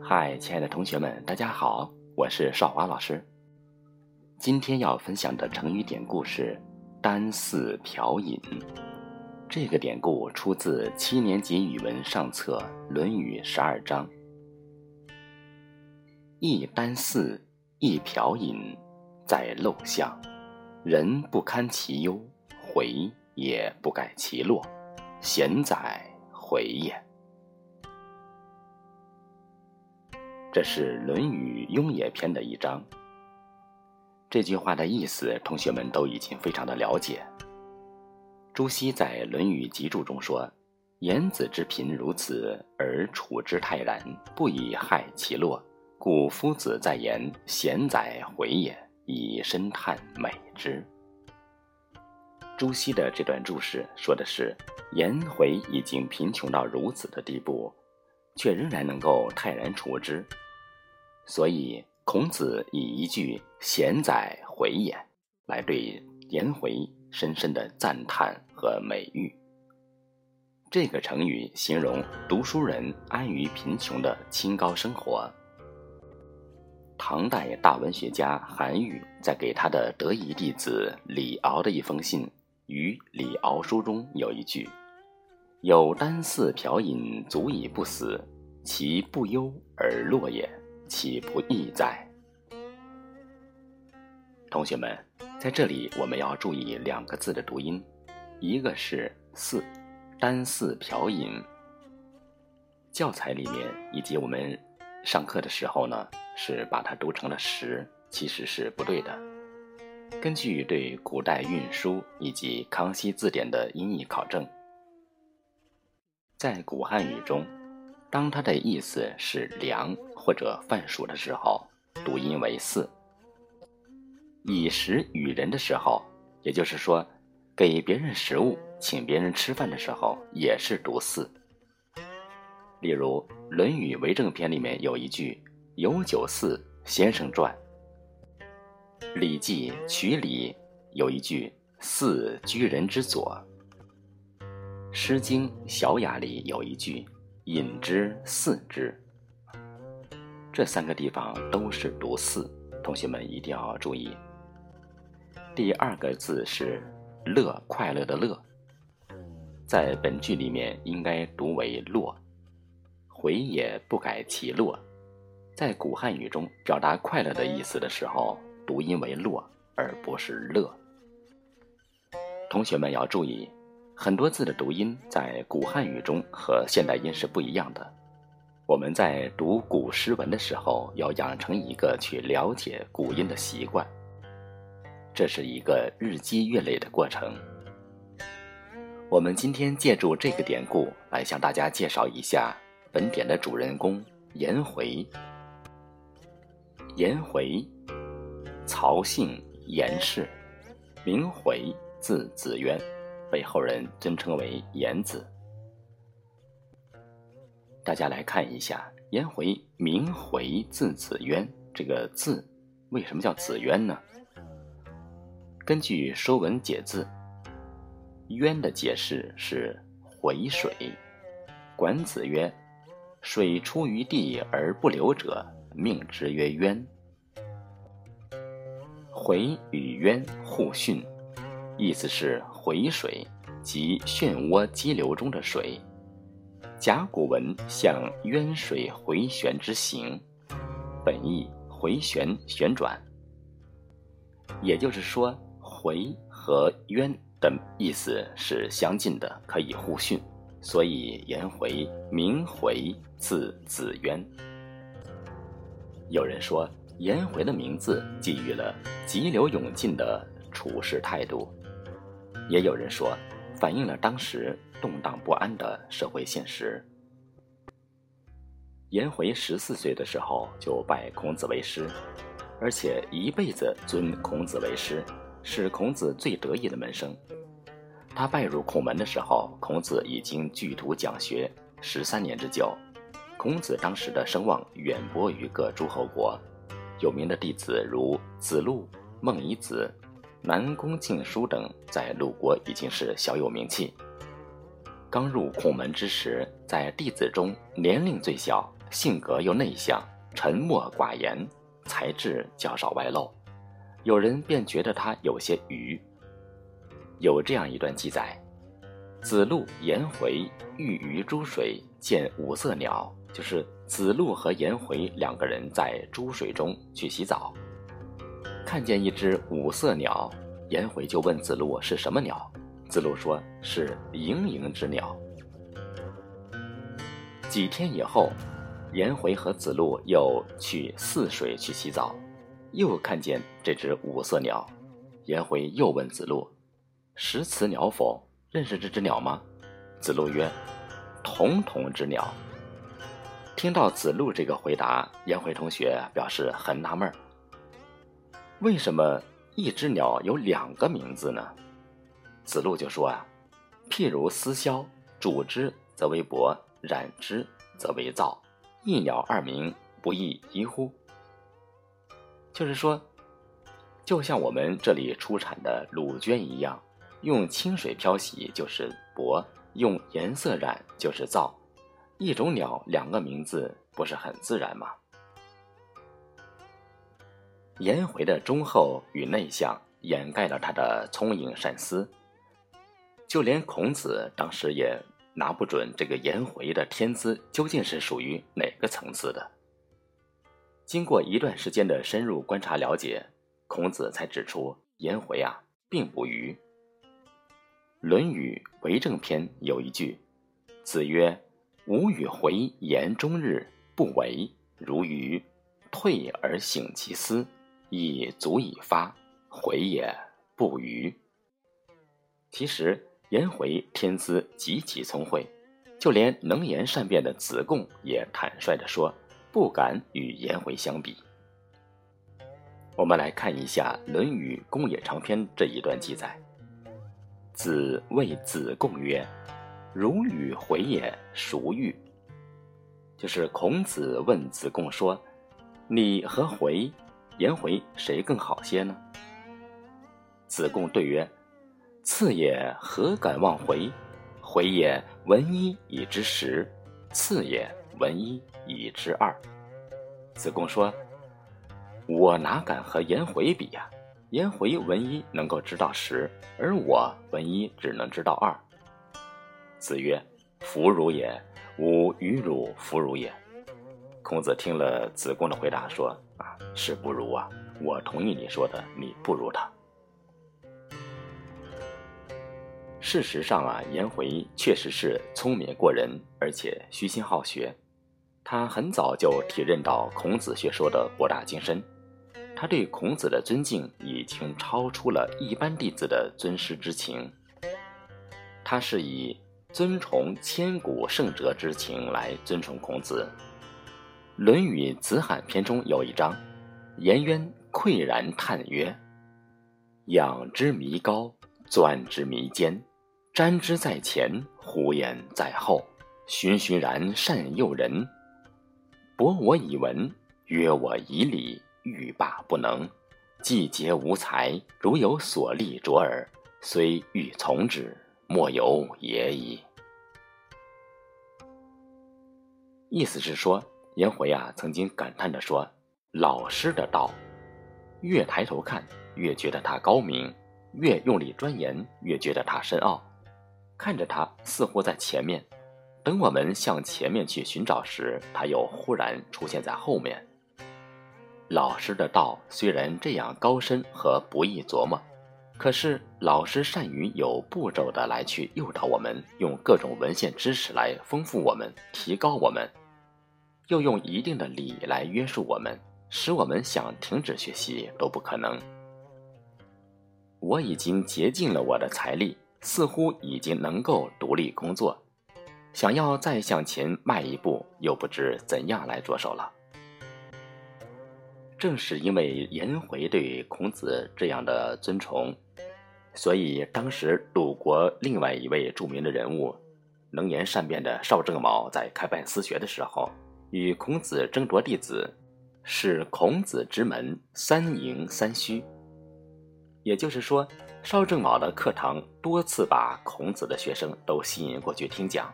嗨，亲爱的同学们，大家好，我是少华老师。今天要分享的成语典故是“单四瓢饮”。这个典故出自七年级语文上册《论语》十二章。一箪食，一瓢饮，在陋巷，人不堪其忧，回也不改其乐，贤哉，回也！这是《论语·雍也篇》的一章。这句话的意思，同学们都已经非常的了解。朱熹在《论语集注》中说：“颜子之贫如此，而处之泰然，不以害其乐，故夫子在言：‘贤哉，回也！’以深叹美之。”朱熹的这段注释说的是，颜回已经贫穷到如此的地步，却仍然能够泰然处之，所以孔子以一句“贤哉，回也”来对颜回深深的赞叹。和美誉，这个成语形容读书人安于贫穷的清高生活。唐代大文学家韩愈在给他的得意弟子李敖的一封信《于李敖书》中有一句：“有单四瓢饮，足以不死，其不忧而乐也，岂不义哉？”同学们，在这里我们要注意两个字的读音。一个是四，单四瓢饮。教材里面以及我们上课的时候呢，是把它读成了十，其实是不对的。根据对古代运输以及康熙字典的音译考证，在古汉语中，当它的意思是粮或者饭薯的时候，读音为四；以食与人的时候，也就是说。给别人食物，请别人吃饭的时候，也是读四。例如《论语为政篇》里面有一句“有酒肆，先生传”。《礼记曲礼》有一句“四居人之左”。《诗经小雅》里有一句“饮之四之”。这三个地方都是读四，同学们一定要注意。第二个字是。乐快乐的乐，在本句里面应该读为乐，回也不改其乐。在古汉语中表达快乐的意思的时候，读音为乐，而不是乐。同学们要注意，很多字的读音在古汉语中和现代音是不一样的。我们在读古诗文的时候，要养成一个去了解古音的习惯。这是一个日积月累的过程。我们今天借助这个典故来向大家介绍一下本典的主人公颜回。颜回，曹姓，颜氏，名回，字子渊，被后人尊称为颜子。大家来看一下，颜回名回，字子渊，这个字为什么叫子渊呢？根据《说文解字》，“渊”的解释是回水。管子曰：“水出于地而不流者，命之曰渊。”回与渊互训，意思是回水即漩涡激流中的水。甲骨文像渊水回旋之形，本意回旋旋转。也就是说。回和渊的意思是相近的，可以互训，所以颜回名回，字子渊。有人说颜回的名字寄予了急流勇进的处事态度，也有人说反映了当时动荡不安的社会现实。颜回十四岁的时候就拜孔子为师，而且一辈子尊孔子为师。是孔子最得意的门生。他拜入孔门的时候，孔子已经聚徒讲学十三年之久。孔子当时的声望远播于各诸侯国，有名的弟子如子路、孟夷子、南宫敬叔等，在鲁国已经是小有名气，刚入孔门之时，在弟子中年龄最小，性格又内向，沉默寡言，才智较少外露，有人便觉得他有些愚。有这样一段记载：子路、颜回遇于诸水，见五色鸟，就是子路和颜回两个人在诸水中去洗澡，看见一只五色鸟，颜回就问子路是什么鸟。子路说：“是盈盈之鸟。”几天以后，颜回和子路又去泗水去洗澡，又看见这只五色鸟。颜回又问子路：“识此鸟否？认识这只鸟吗？”子路曰：“同同之鸟。”听到子路这个回答，颜回同学表示很纳闷儿：为什么一只鸟有两个名字呢？子路就说啊，譬如丝绡，煮之则为帛，染之则为皂，一鸟二名，不亦宜乎？就是说，就像我们这里出产的鲁绢一样，用清水漂洗就是帛，用颜色染就是皂，一种鸟两个名字，不是很自然吗？颜回的忠厚与内向，掩盖了他的聪颖善思。就连孔子当时也拿不准这个颜回的天资究竟是属于哪个层次的。经过一段时间的深入观察了解，孔子才指出颜回啊并不愚。《论语·为政篇》有一句：“子曰：‘吾与回言终日，不为如愚。退而省其思，亦足以发。回也不愚。’”其实。颜回天资极其聪慧，就连能言善辩的子贡也坦率地说，不敢与颜回相比。我们来看一下《论语·公冶长篇》这一段记载：子谓子贡曰：“如与回也，孰欲？”就是孔子问子贡说：“你和回，颜回谁更好些呢？”子贡对曰。次也何敢忘回？回也闻一以知十，次也闻一以知二。子贡说：“我哪敢和颜回比呀？颜回闻一能够知道十，而我闻一只能知道二。”子曰：“弗如也，吾与汝弗如也。”孔子听了子贡的回答，说：“啊，是不如啊，我同意你说的，你不如他。”事实上啊，颜回确实是聪明过人，而且虚心好学。他很早就体认到孔子学说的博大精深，他对孔子的尊敬已经超出了一般弟子的尊师之情。他是以尊崇千古圣哲之情来尊崇孔子。《论语·子罕篇》中有一章，颜渊喟然叹曰：“仰之弥高，钻之弥坚。”瞻之在前，呼延在后，循循然善诱人。博我以文，约我以礼，欲罢不能。既竭无才，如有所立卓尔，虽欲从之，莫由也已。意思是说，颜回啊，曾经感叹着说：“老师的道，越抬头看，越觉得他高明；越用力钻研，越觉得他深奥。”看着他似乎在前面，等我们向前面去寻找时，他又忽然出现在后面。老师的道虽然这样高深和不易琢磨，可是老师善于有步骤的来去诱导我们，用各种文献知识来丰富我们、提高我们，又用一定的礼来约束我们，使我们想停止学习都不可能。我已经竭尽了我的财力。似乎已经能够独立工作，想要再向前迈一步，又不知怎样来着手了。正是因为颜回对孔子这样的尊崇，所以当时鲁国另外一位著名的人物、能言善辩的邵正卯在开办私学的时候，与孔子争夺弟子，是孔子之门三赢三虚。也就是说。邵正卯的课堂多次把孔子的学生都吸引过去听讲，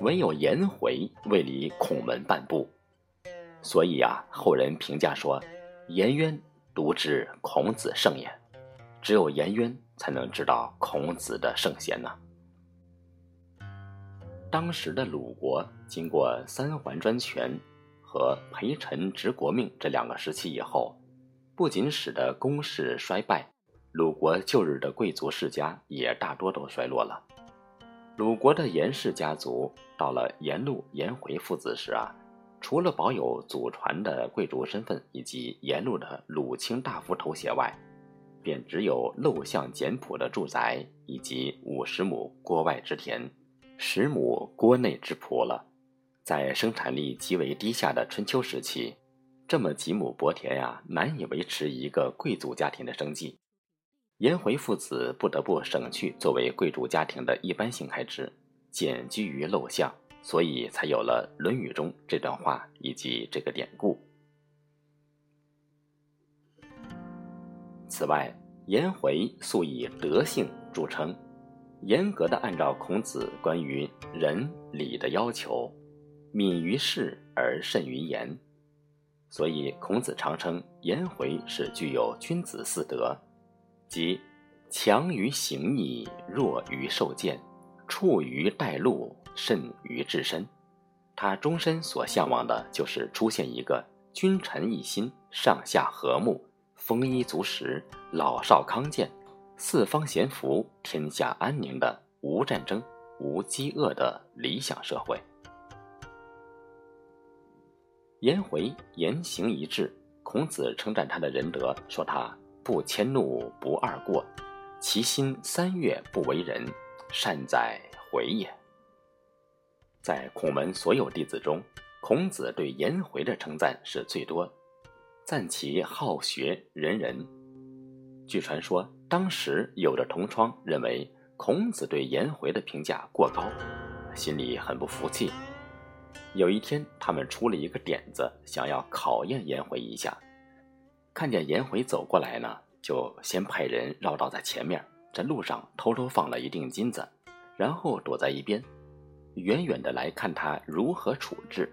唯有颜回未离孔门半步，所以啊，后人评价说，颜渊独知孔子圣言，只有颜渊才能知道孔子的圣贤呢。当时的鲁国经过三桓专权和陪臣执国命这两个时期以后，不仅使得公室衰败，鲁国旧日的贵族世家也大多都衰落了。鲁国的颜氏家族到了颜路、颜回父子时啊，除了保有祖传的贵族身份以及颜路的鲁卿大夫头衔外，便只有陋巷简朴的住宅以及五十亩郭外之田。十亩郭内之仆了，在生产力极为低下的春秋时期，这么几亩薄田呀，难以维持一个贵族家庭的生计。颜回父子不得不省去作为贵族家庭的一般性开支，简居于陋巷，所以才有了《论语》中这段话以及这个典故。此外，颜回素以德性著称。严格的按照孔子关于仁礼的要求，敏于事而慎于言，所以孔子常称颜回是具有君子四德，即强于行义，弱于受见，处于待禄，慎于治身。他终身所向往的就是出现一个君臣一心、上下和睦、丰衣足食、老少康健。四方咸福，天下安宁的无战争、无饥饿的理想社会。颜回言行一致，孔子称赞他的仁德，说他不迁怒，不贰过，其心三月不为人，善哉回也。在孔门所有弟子中，孔子对颜回的称赞是最多，赞其好学仁人。据传说，当时有的同窗认为孔子对颜回的评价过高，心里很不服气。有一天，他们出了一个点子，想要考验颜回一下。看见颜回走过来呢，就先派人绕道在前面，在路上偷偷放了一锭金子，然后躲在一边，远远的来看他如何处置。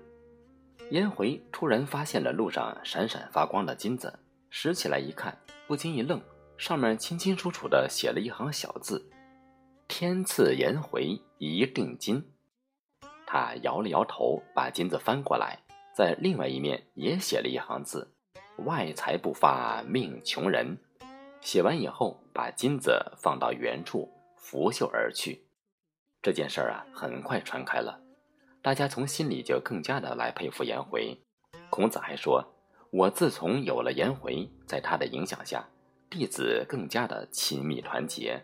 颜回突然发现了路上闪闪发光的金子，拾起来一看，不禁一愣。上面清清楚楚的写了一行小字：“天赐颜回一锭金。”他摇了摇头，把金子翻过来，在另外一面也写了一行字：“外财不发命穷人。”写完以后，把金子放到原处，拂袖而去。这件事儿啊，很快传开了，大家从心里就更加的来佩服颜回。孔子还说：“我自从有了颜回，在他的影响下。”弟子更加的亲密团结。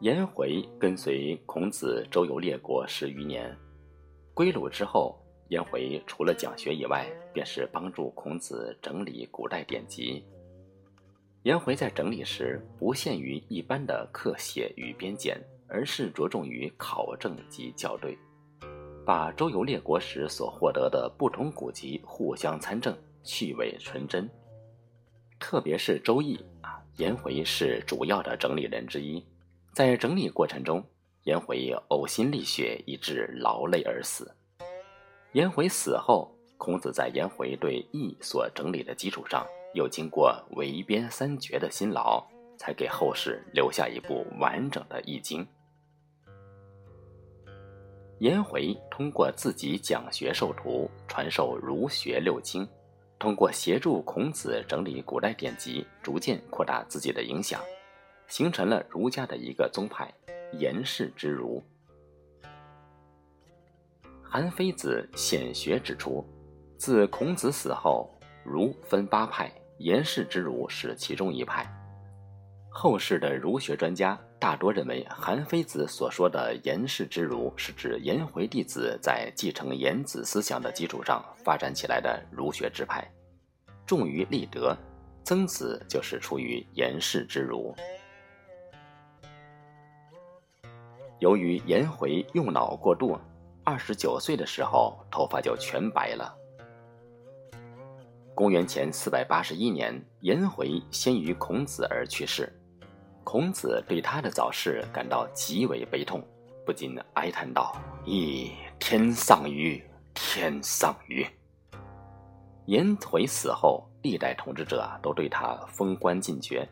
颜回跟随孔子周游列国十余年，归鲁之后，颜回除了讲学以外，便是帮助孔子整理古代典籍。颜回在整理时，不限于一般的刻写与编简，而是着重于考证及校对，把周游列国时所获得的不同古籍互相参证。趣味纯真，特别是《周易》啊，颜回是主要的整理人之一。在整理过程中，颜回呕心沥血，以致劳累而死。颜回死后，孔子在颜回对《易》所整理的基础上，又经过围编三绝的辛劳，才给后世留下一部完整的《易经》。颜回通过自己讲学授徒，传授儒学六经。通过协助孔子整理古代典籍，逐渐扩大自己的影响，形成了儒家的一个宗派——颜氏之儒。韩非子显学指出，自孔子死后，儒分八派，颜氏之儒是其中一派。后世的儒学专家大多认为，韩非子所说的颜氏之儒，是指颜回弟子在继承颜子思想的基础上发展起来的儒学支派，重于立德。曾子就是出于颜氏之儒。由于颜回用脑过度，二十九岁的时候头发就全白了。公元前四百八十一年，颜回先于孔子而去世。孔子对他的早逝感到极为悲痛，不禁哀叹道：“咦，天丧于天丧于！”颜回死后，历代统治者都对他封官进爵。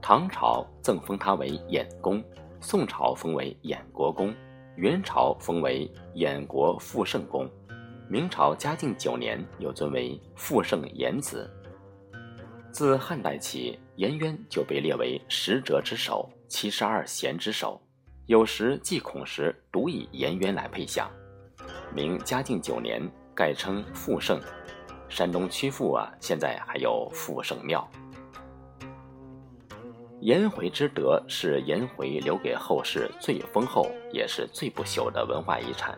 唐朝赠封他为衍公，宋朝封为衍国公，元朝封为衍国复圣公。明朝嘉靖九年，又尊为复圣延子。自汉代起，颜渊就被列为十哲之首、七十二贤之首。有时祭孔时，独以颜渊来配享。明嘉靖九年，改称富圣。山东曲阜啊，现在还有富圣庙。颜回之德是颜回留给后世最丰厚，也是最不朽的文化遗产。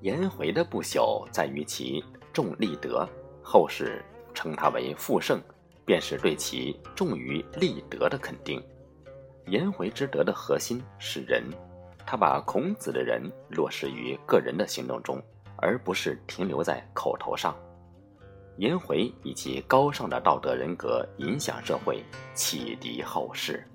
颜回的不朽在于其重立德，后世称他为富圣，便是对其重于立德的肯定。颜回之德的核心是仁，他把孔子的仁落实于个人的行动中，而不是停留在口头上。颜回以其高尚的道德人格影响社会，启迪后世。